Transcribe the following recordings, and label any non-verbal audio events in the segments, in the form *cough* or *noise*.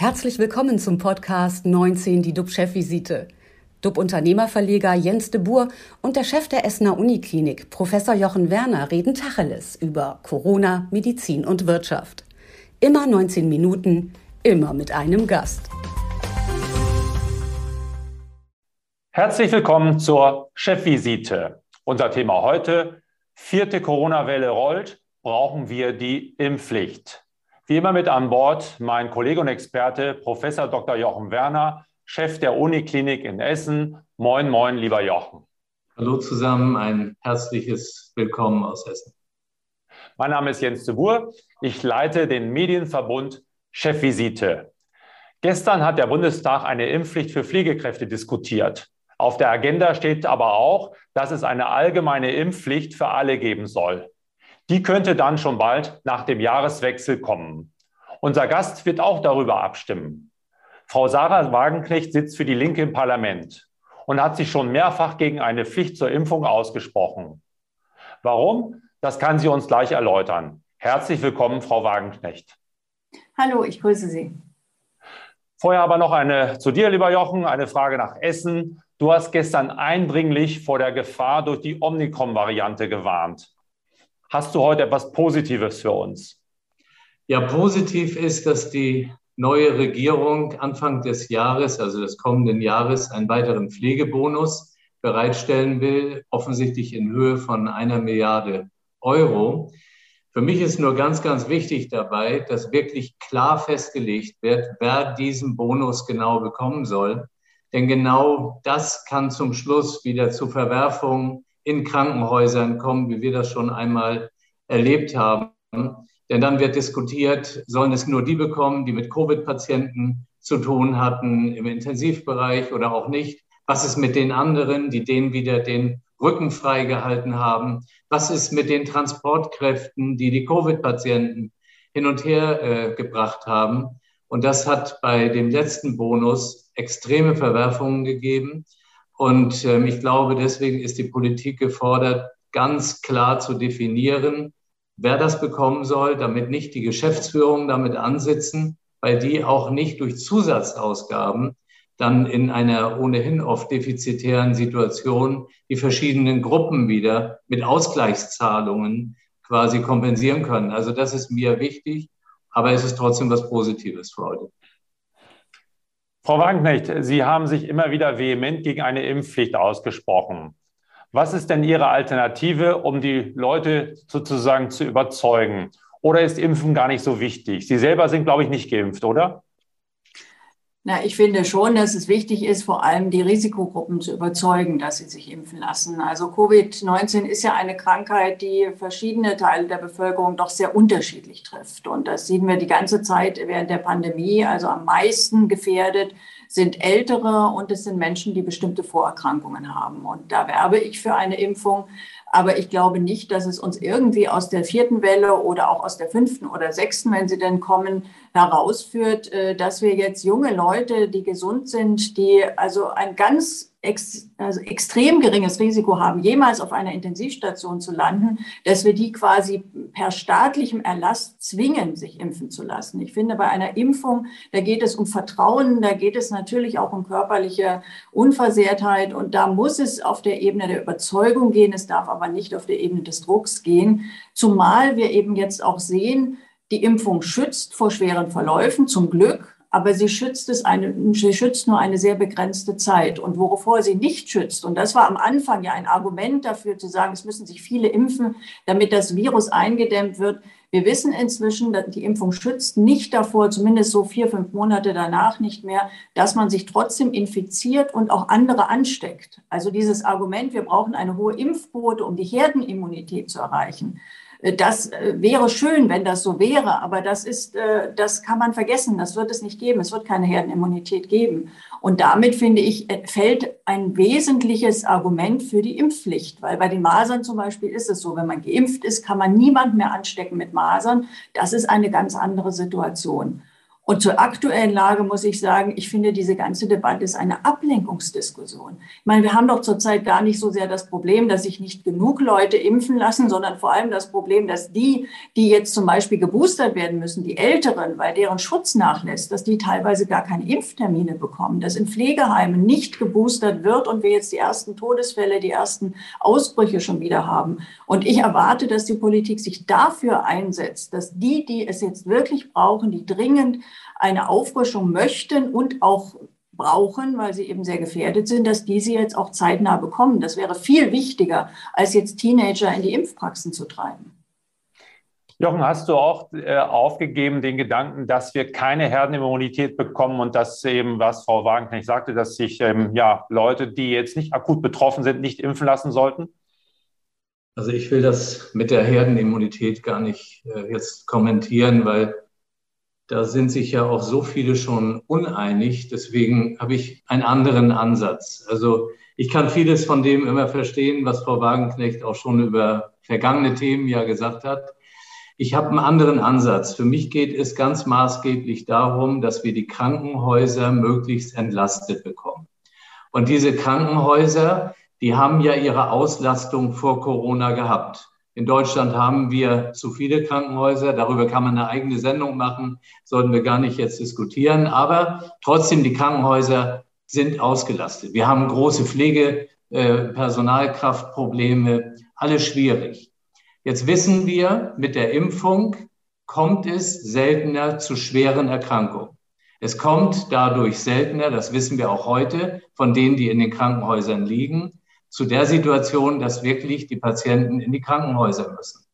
Herzlich willkommen zum Podcast 19, die DUB-Chefvisite. DUB-Unternehmerverleger Jens de Boer und der Chef der Essener Uniklinik, Professor Jochen Werner, reden Tacheles über Corona, Medizin und Wirtschaft. Immer 19 Minuten, immer mit einem Gast. Herzlich willkommen zur Chefvisite. Unser Thema heute, vierte Corona-Welle rollt, brauchen wir die Impfpflicht. Wie immer mit an Bord mein Kollege und Experte Professor Dr. Jochen Werner, Chef der Uniklinik in Essen. Moin, moin, lieber Jochen. Hallo zusammen, ein herzliches Willkommen aus Essen. Mein Name ist Jens de Boer. Ich leite den Medienverbund Chefvisite. Gestern hat der Bundestag eine Impfpflicht für Pflegekräfte diskutiert. Auf der Agenda steht aber auch, dass es eine allgemeine Impfpflicht für alle geben soll. Die könnte dann schon bald nach dem Jahreswechsel kommen. Unser Gast wird auch darüber abstimmen. Frau Sarah Wagenknecht sitzt für die Linke im Parlament und hat sich schon mehrfach gegen eine Pflicht zur Impfung ausgesprochen. Warum? Das kann sie uns gleich erläutern. Herzlich willkommen, Frau Wagenknecht. Hallo, ich grüße Sie. Vorher aber noch eine zu dir, lieber Jochen, eine Frage nach Essen. Du hast gestern eindringlich vor der Gefahr durch die Omnicom-Variante gewarnt. Hast du heute etwas Positives für uns? Ja, positiv ist, dass die neue Regierung Anfang des Jahres, also des kommenden Jahres, einen weiteren Pflegebonus bereitstellen will, offensichtlich in Höhe von einer Milliarde Euro. Für mich ist nur ganz, ganz wichtig dabei, dass wirklich klar festgelegt wird, wer diesen Bonus genau bekommen soll. Denn genau das kann zum Schluss wieder zu Verwerfungen in Krankenhäusern kommen, wie wir das schon einmal erlebt haben. Denn dann wird diskutiert, sollen es nur die bekommen, die mit Covid-Patienten zu tun hatten im Intensivbereich oder auch nicht? Was ist mit den anderen, die denen wieder den Rücken freigehalten haben? Was ist mit den Transportkräften, die die Covid-Patienten hin und her äh, gebracht haben? Und das hat bei dem letzten Bonus extreme Verwerfungen gegeben. Und ähm, ich glaube, deswegen ist die Politik gefordert, ganz klar zu definieren, wer das bekommen soll, damit nicht die Geschäftsführungen damit ansitzen, weil die auch nicht durch Zusatzausgaben dann in einer ohnehin oft defizitären Situation die verschiedenen Gruppen wieder mit Ausgleichszahlungen quasi kompensieren können. Also das ist mir wichtig, aber es ist trotzdem was Positives für heute. Frau Wagenknecht, Sie haben sich immer wieder vehement gegen eine Impfpflicht ausgesprochen. Was ist denn Ihre Alternative, um die Leute sozusagen zu überzeugen? Oder ist Impfen gar nicht so wichtig? Sie selber sind, glaube ich, nicht geimpft, oder? Na, ich finde schon, dass es wichtig ist, vor allem die Risikogruppen zu überzeugen, dass sie sich impfen lassen. Also Covid-19 ist ja eine Krankheit, die verschiedene Teile der Bevölkerung doch sehr unterschiedlich trifft. Und das sehen wir die ganze Zeit während der Pandemie. Also am meisten gefährdet sind Ältere und es sind Menschen, die bestimmte Vorerkrankungen haben. Und da werbe ich für eine Impfung. Aber ich glaube nicht, dass es uns irgendwie aus der vierten Welle oder auch aus der fünften oder sechsten, wenn sie denn kommen, herausführt, äh, dass wir jetzt junge Leute, die gesund sind, die also ein ganz ex, also extrem geringes Risiko haben, jemals auf einer Intensivstation zu landen, dass wir die quasi per staatlichem Erlass zwingen, sich impfen zu lassen. Ich finde, bei einer Impfung, da geht es um Vertrauen, da geht es natürlich auch um körperliche Unversehrtheit und da muss es auf der Ebene der Überzeugung gehen, es darf aber nicht auf der Ebene des Drucks gehen, zumal wir eben jetzt auch sehen, die Impfung schützt vor schweren Verläufen, zum Glück aber sie schützt es eine, sie schützt nur eine sehr begrenzte Zeit. Und wovor sie nicht schützt, und das war am Anfang ja ein Argument dafür zu sagen, es müssen sich viele impfen, damit das Virus eingedämmt wird. Wir wissen inzwischen, dass die Impfung schützt nicht davor, zumindest so vier, fünf Monate danach nicht mehr, dass man sich trotzdem infiziert und auch andere ansteckt. Also dieses Argument, wir brauchen eine hohe Impfquote, um die Herdenimmunität zu erreichen. Äh, das äh, wäre schön, wenn das so wäre, aber das ist, äh, das kann man vergessen. Das wird es nicht geben. Es wird keine Herdenimmunität geben. Und damit finde ich, fällt ein wesentliches Argument für die Impfpflicht, weil bei den Masern zum Beispiel ist es so, wenn man geimpft ist, kann man niemand mehr anstecken mit Masern. Das ist eine ganz andere Situation. Und zur aktuellen Lage muss ich sagen, ich finde, diese ganze Debatte ist eine Ablenkungsdiskussion. Ich meine, wir haben doch zurzeit gar nicht so sehr das Problem, dass sich nicht genug Leute impfen lassen, sondern vor allem das Problem, dass die, die jetzt zum Beispiel geboostert werden müssen, die Älteren, weil deren Schutz nachlässt, dass die teilweise gar keine Impftermine bekommen, dass in Pflegeheimen nicht geboostert wird und wir jetzt die ersten Todesfälle, die ersten Ausbrüche schon wieder haben. Und ich erwarte, dass die Politik sich dafür einsetzt, dass die, die es jetzt wirklich brauchen, die dringend eine Auffrischung möchten und auch brauchen, weil sie eben sehr gefährdet sind, dass diese jetzt auch zeitnah bekommen. Das wäre viel wichtiger, als jetzt Teenager in die Impfpraxen zu treiben. Jochen, hast du auch äh, aufgegeben den Gedanken, dass wir keine Herdenimmunität bekommen und dass eben, was Frau Wagenknecht sagte, dass sich ähm, ja, Leute, die jetzt nicht akut betroffen sind, nicht impfen lassen sollten? Also ich will das mit der Herdenimmunität gar nicht äh, jetzt kommentieren, weil da sind sich ja auch so viele schon uneinig. Deswegen habe ich einen anderen Ansatz. Also ich kann vieles von dem immer verstehen, was Frau Wagenknecht auch schon über vergangene Themen ja gesagt hat. Ich habe einen anderen Ansatz. Für mich geht es ganz maßgeblich darum, dass wir die Krankenhäuser möglichst entlastet bekommen. Und diese Krankenhäuser, die haben ja ihre Auslastung vor Corona gehabt. In Deutschland haben wir zu viele Krankenhäuser. Darüber kann man eine eigene Sendung machen. Sollten wir gar nicht jetzt diskutieren. Aber trotzdem, die Krankenhäuser sind ausgelastet. Wir haben große Pflegepersonalkraftprobleme. Äh, Alles schwierig. Jetzt wissen wir, mit der Impfung kommt es seltener zu schweren Erkrankungen. Es kommt dadurch seltener, das wissen wir auch heute, von denen, die in den Krankenhäusern liegen, zu der Situation, dass wirklich die Patienten in die Krankenhäuser müssen.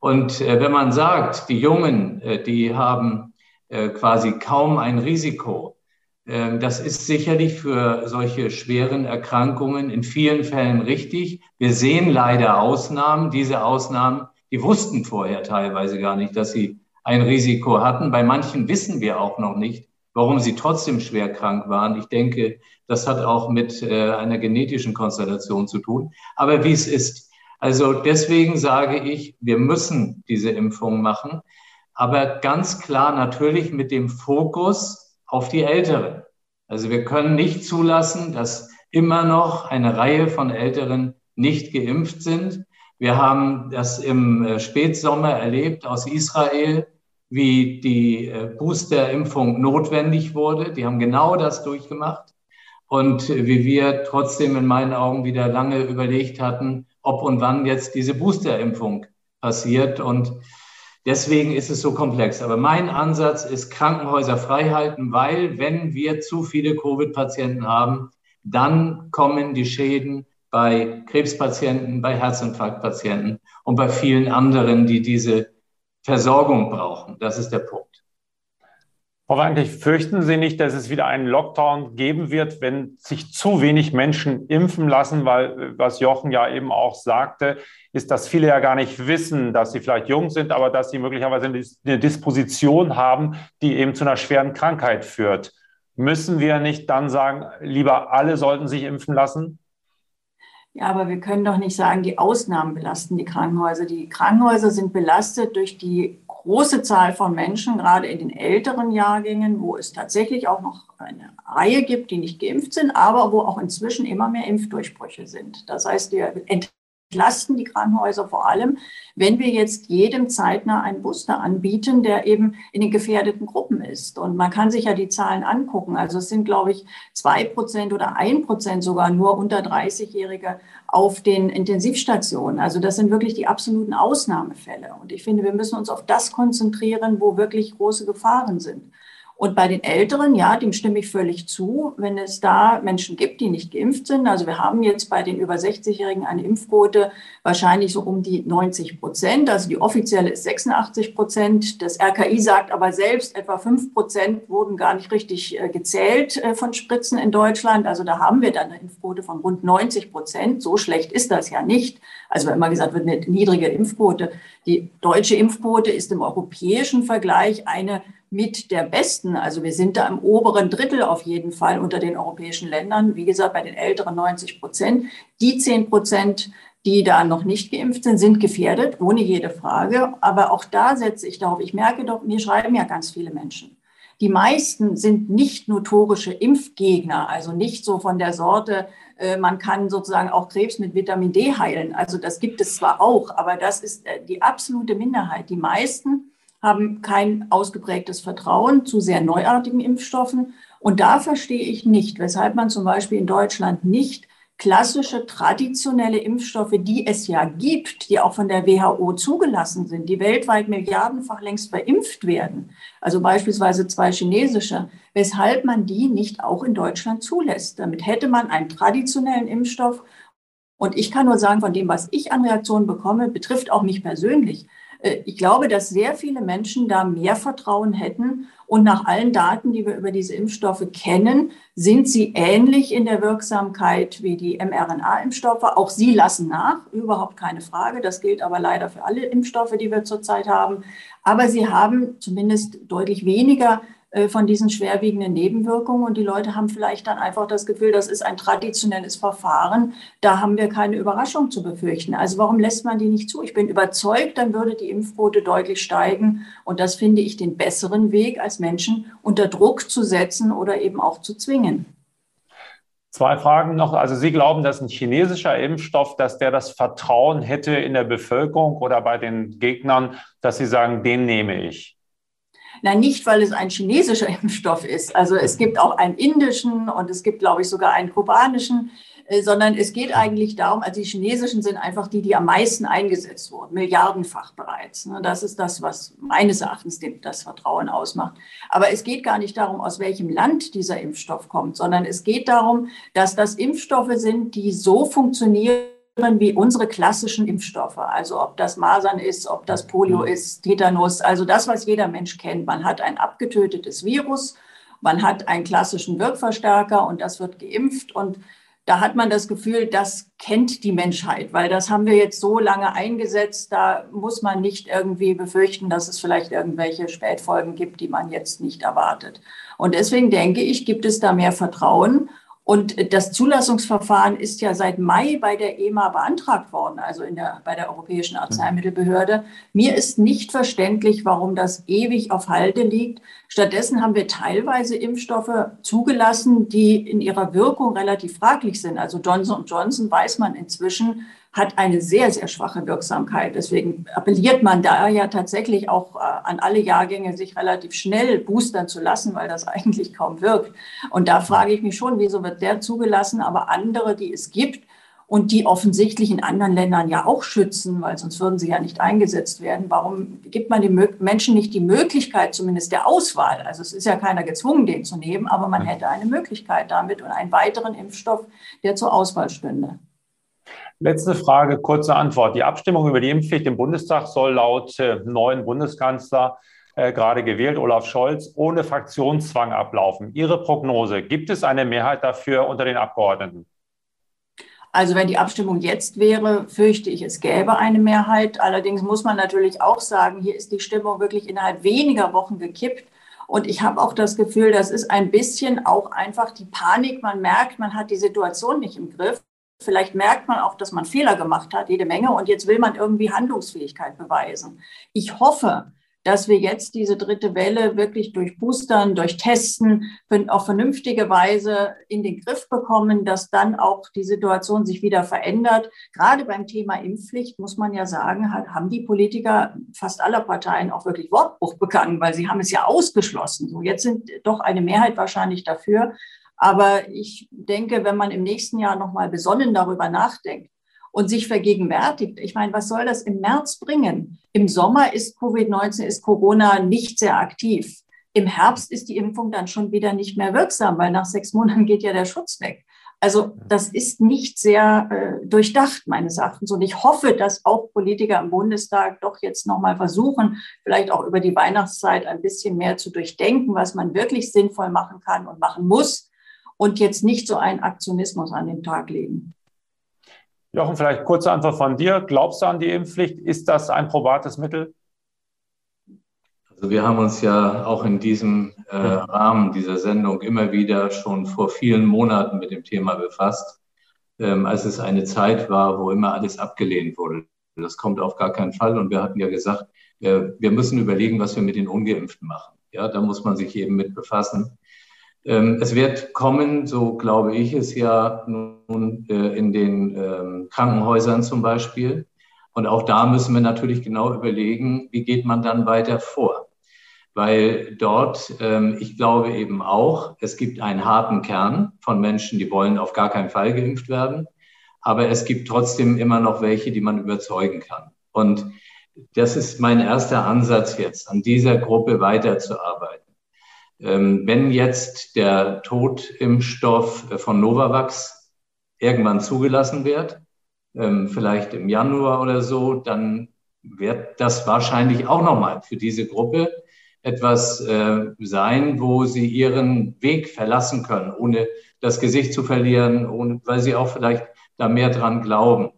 Und äh, wenn man sagt, die Jungen, äh, die haben äh, quasi kaum ein Risiko, äh, das ist sicherlich für solche schweren Erkrankungen in vielen Fällen richtig. Wir sehen leider Ausnahmen. Diese Ausnahmen, die wussten vorher teilweise gar nicht, dass sie ein Risiko hatten. Bei manchen wissen wir auch noch nicht, warum sie trotzdem schwer krank waren. Ich denke, das hat auch mit äh, einer genetischen Konstellation zu tun. Aber wie es ist. Also deswegen sage ich, wir müssen diese Impfung machen. Aber ganz klar natürlich mit dem Fokus auf die Älteren. Also wir können nicht zulassen, dass immer noch eine Reihe von Älteren nicht geimpft sind. Wir haben das im äh, Spätsommer erlebt aus Israel wie die äh, Boosterimpfung notwendig wurde. Die haben genau das durchgemacht. Und wie wir trotzdem in meinen Augen wieder lange überlegt hatten, ob und wann jetzt diese Boosterimpfung passiert. Und deswegen ist es so komplex. Aber mein Ansatz ist Krankenhäuser frei halten, weil wenn wir zu viele Covid-Patienten haben, dann kommen die Schäden bei Krebspatienten, bei Herzinfarktpatienten und bei vielen anderen, die diese Versorgung brauchen. Das ist der Punkt. Frau Wagenknecht, fürchten Sie nicht, dass es wieder einen Lockdown geben wird, wenn sich zu wenig Menschen impfen lassen? Weil, was Jochen ja eben auch sagte, ist, dass viele ja gar nicht wissen, dass sie vielleicht jung sind, aber dass sie möglicherweise eine Disposition haben, die eben zu einer schweren Krankheit führt. Müssen wir nicht dann sagen, lieber alle sollten sich impfen lassen? Ja, aber wir können doch nicht sagen, die Ausnahmen belasten die Krankenhäuser. Die Krankenhäuser sind belastet durch die große Zahl von Menschen, gerade in den älteren Jahrgängen, wo es tatsächlich auch noch eine Reihe gibt, die nicht geimpft sind, aber wo auch inzwischen immer mehr Impfdurchbrüche sind. Das heißt, wir entlasten die Krankenhäuser vor allem, wenn wir jetzt jedem zeitnah einen Booster anbieten, der eben in den gefährdeten Gruppen ist. Und man kann sich ja die Zahlen angucken. Also es sind, glaube ich, zwei Prozent oder ein Prozent sogar nur unter 30-Jährige auf den Intensivstationen. Also das sind wirklich die absoluten Ausnahmefälle. Und ich finde, wir müssen uns auf das konzentrieren, wo wirklich große Gefahren sind. Und bei den Älteren, ja, dem stimme ich völlig zu, wenn es da Menschen gibt, die nicht geimpft sind. Also wir haben jetzt bei den über 60-Jährigen eine Impfquote wahrscheinlich so um die 90 Prozent. Also die offizielle ist 86 Prozent. Das RKI sagt aber selbst, etwa 5 Prozent wurden gar nicht richtig äh, gezählt äh, von Spritzen in Deutschland. Also da haben wir dann eine Impfquote von rund 90 Prozent. So schlecht ist das ja nicht. Also wenn immer gesagt wird, eine niedrige Impfquote. Die deutsche Impfquote ist im europäischen Vergleich eine mit der besten. Also wir sind da im oberen Drittel auf jeden Fall unter den europäischen Ländern. Wie gesagt, bei den älteren 90 Prozent. Die 10 Prozent, die da noch nicht geimpft sind, sind gefährdet, ohne jede Frage. Aber auch da setze ich darauf. Ich merke doch, mir schreiben ja ganz viele Menschen. Die meisten sind nicht notorische Impfgegner, also nicht so von der Sorte, äh, man kann sozusagen auch Krebs mit Vitamin D heilen. Also das gibt es zwar auch, aber das ist äh, die absolute Minderheit. Die meisten haben kein ausgeprägtes Vertrauen zu sehr neuartigen Impfstoffen. Und da verstehe ich nicht, weshalb man zum Beispiel in Deutschland nicht klassische traditionelle Impfstoffe, die es ja gibt, die auch von der WHO zugelassen sind, die weltweit milliardenfach längst verimpft werden, also beispielsweise zwei chinesische, weshalb man die nicht auch in Deutschland zulässt. Damit hätte man einen traditionellen Impfstoff. Und ich kann nur sagen, von dem, was ich an Reaktionen bekomme, betrifft auch mich persönlich. Äh, ich glaube, dass sehr viele Menschen da mehr Vertrauen hätten. Und nach allen Daten, die wir über diese Impfstoffe kennen, sind sie ähnlich in der Wirksamkeit wie die mRNA-Impfstoffe. Auch sie lassen nach, überhaupt keine Frage. Das gilt aber leider für alle Impfstoffe, die wir zurzeit haben. Aber sie haben zumindest deutlich weniger von diesen schwerwiegenden Nebenwirkungen. Und die Leute haben vielleicht dann einfach das Gefühl, das ist ein traditionelles Verfahren. Da haben wir keine Überraschung zu befürchten. Also warum lässt man die nicht zu? Ich bin überzeugt, dann würde die Impfquote deutlich steigen. Und das finde ich den besseren Weg, als Menschen unter Druck zu setzen oder eben auch zu zwingen. Zwei Fragen noch. Also Sie glauben, dass ein chinesischer Impfstoff, dass der das Vertrauen hätte in der Bevölkerung oder bei den Gegnern, dass Sie sagen, den nehme ich? Na, nicht, weil es ein chinesischer *laughs* Impfstoff ist. Also es gibt auch einen indischen und es gibt, glaube ich, sogar einen kubanischen, äh, sondern es geht eigentlich darum, also die chinesischen sind einfach die, die am meisten eingesetzt wurden, milliardenfach bereits. Ne? Das ist das, was meines Erachtens das Vertrauen ausmacht. Aber es geht gar nicht darum, aus welchem Land dieser Impfstoff kommt, sondern es geht darum, dass das Impfstoffe sind, die so funktionieren, wie unsere klassischen Impfstoffe. Also ob das Masern ist, ob das Polio ist, Tetanus, also das, was jeder Mensch kennt. Man hat ein abgetötetes Virus, man hat einen klassischen Wirkverstärker und das wird geimpft. Und da hat man das Gefühl, das kennt die Menschheit, weil das haben wir jetzt so lange eingesetzt. Da muss man nicht irgendwie befürchten, dass es vielleicht irgendwelche Spätfolgen gibt, die man jetzt nicht erwartet. Und deswegen denke ich, gibt es da mehr Vertrauen. Und das Zulassungsverfahren ist ja seit Mai bei der EMA beantragt worden, also in der, bei der Europäischen Arzneimittelbehörde. Mir ist nicht verständlich, warum das ewig auf Halde liegt. Stattdessen haben wir teilweise Impfstoffe zugelassen, die in ihrer Wirkung relativ fraglich sind. Also Johnson Johnson weiß man inzwischen, hat eine sehr, sehr schwache Wirksamkeit. Deswegen appelliert man da ja tatsächlich auch äh, an alle Jahrgänge, sich relativ schnell boostern zu lassen, weil das *laughs* eigentlich kaum wirkt. Und da frage ich mich schon, wieso wird der zugelassen, aber andere, die es gibt und die offensichtlich in anderen Ländern ja auch schützen, weil sonst würden sie ja nicht eingesetzt werden. Warum gibt man den Menschen nicht die Möglichkeit, zumindest der Auswahl? Also es ist ja keiner gezwungen, den zu nehmen, aber man hätte eine Möglichkeit damit und einen weiteren Impfstoff, der zur Auswahl stünde. Letzte Frage, kurze Antwort. Die Abstimmung über die Impfpflicht im Bundestag soll laut äh, neuen Bundeskanzler äh, gerade gewählt, Olaf Scholz, ohne Fraktionszwang ablaufen. Ihre Prognose, gibt es eine Mehrheit dafür unter den Abgeordneten? Also wenn die Abstimmung jetzt wäre, fürchte ich, es gäbe eine Mehrheit. Allerdings muss man natürlich auch sagen, hier ist die Stimmung wirklich innerhalb weniger Wochen gekippt. Und ich habe auch das Gefühl, das ist ein bisschen auch einfach die Panik. Man merkt, man hat die Situation nicht im Griff. Vielleicht merkt man auch, dass man Fehler gemacht hat, jede Menge, und jetzt will man irgendwie Handlungsfähigkeit beweisen. Ich hoffe, dass wir jetzt diese dritte Welle wirklich durch Boostern, durch Testen auf vernünftige Weise in den Griff bekommen, dass dann auch die Situation sich wieder verändert. Gerade beim Thema Impfpflicht muss man ja sagen, haben die Politiker fast aller Parteien auch wirklich Wortbruch begangen, weil sie haben es ja ausgeschlossen. So, jetzt sind doch eine Mehrheit wahrscheinlich dafür. Aber ich denke, wenn man im nächsten Jahr nochmal besonnen darüber nachdenkt und sich vergegenwärtigt, ich meine, was soll das im März bringen? Im Sommer ist Covid-19, ist Corona nicht sehr aktiv. Im Herbst ist die Impfung dann schon wieder nicht mehr wirksam, weil nach sechs Monaten geht ja der Schutz weg. Also das ist nicht sehr äh, durchdacht meines Erachtens. Und ich hoffe, dass auch Politiker im Bundestag doch jetzt nochmal versuchen, vielleicht auch über die Weihnachtszeit ein bisschen mehr zu durchdenken, was man wirklich sinnvoll machen kann und machen muss, und jetzt nicht so einen Aktionismus an den Tag legen. Jochen, vielleicht kurze Antwort von dir. Glaubst du an die Impfpflicht? Ist das ein probates Mittel? Also wir haben uns ja auch in diesem äh, Rahmen dieser Sendung immer wieder schon vor vielen Monaten mit dem Thema befasst, ähm, als es eine Zeit war, wo immer alles abgelehnt wurde. Das kommt auf gar keinen Fall. Und wir hatten ja gesagt, äh, wir müssen überlegen, was wir mit den Ungeimpften machen. Ja, da muss man sich eben mit befassen. Ähm, es wird kommen, so glaube ich es ja nun äh, in den ähm, Krankenhäusern zum Beispiel. Und auch da müssen wir natürlich genau überlegen, wie geht man dann weiter vor. Weil dort, ähm, ich glaube eben auch, es gibt einen harten Kern von Menschen, die wollen auf gar keinen Fall geimpft werden. Aber es gibt trotzdem immer noch welche, die man überzeugen kann. Und das ist mein erster Ansatz jetzt, an dieser Gruppe weiterzuarbeiten. Ähm, wenn jetzt der Totimpfstoff von Novavax irgendwann zugelassen wird, ähm, vielleicht im Januar oder so, dann wird das wahrscheinlich auch nochmal für diese Gruppe etwas äh, sein, wo sie ihren Weg verlassen können, ohne das Gesicht zu verlieren, weil sie auch vielleicht da mehr dran glauben.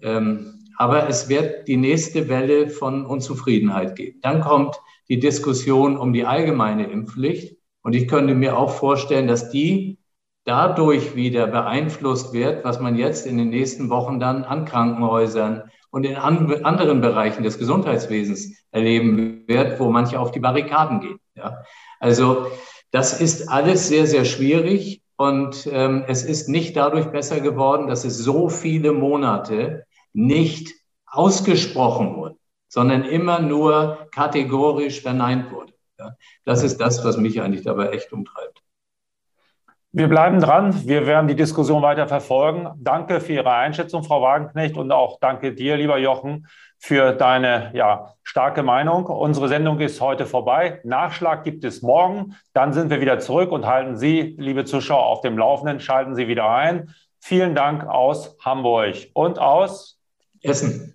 Ähm, aber es wird die nächste Welle von Unzufriedenheit geben. Dann kommt die Diskussion um die allgemeine Impfpflicht. Und ich könnte mir auch vorstellen, dass die dadurch wieder beeinflusst wird, was man jetzt in den nächsten Wochen dann an Krankenhäusern und in anderen Bereichen des Gesundheitswesens erleben wird, wo manche auf die Barrikaden gehen. Ja. Also das ist alles sehr, sehr schwierig und ähm, es ist nicht dadurch besser geworden, dass es so viele Monate nicht ausgesprochen wurde, sondern immer nur kategorisch verneint wurde. Das ist das, was mich eigentlich dabei echt umtreibt. Wir bleiben dran. Wir werden die Diskussion weiter verfolgen. Danke für Ihre Einschätzung, Frau Wagenknecht, und auch danke dir, lieber Jochen, für deine ja, starke Meinung. Unsere Sendung ist heute vorbei. Nachschlag gibt es morgen. Dann sind wir wieder zurück und halten Sie, liebe Zuschauer, auf dem Laufenden. Schalten Sie wieder ein. Vielen Dank aus Hamburg und aus Essen.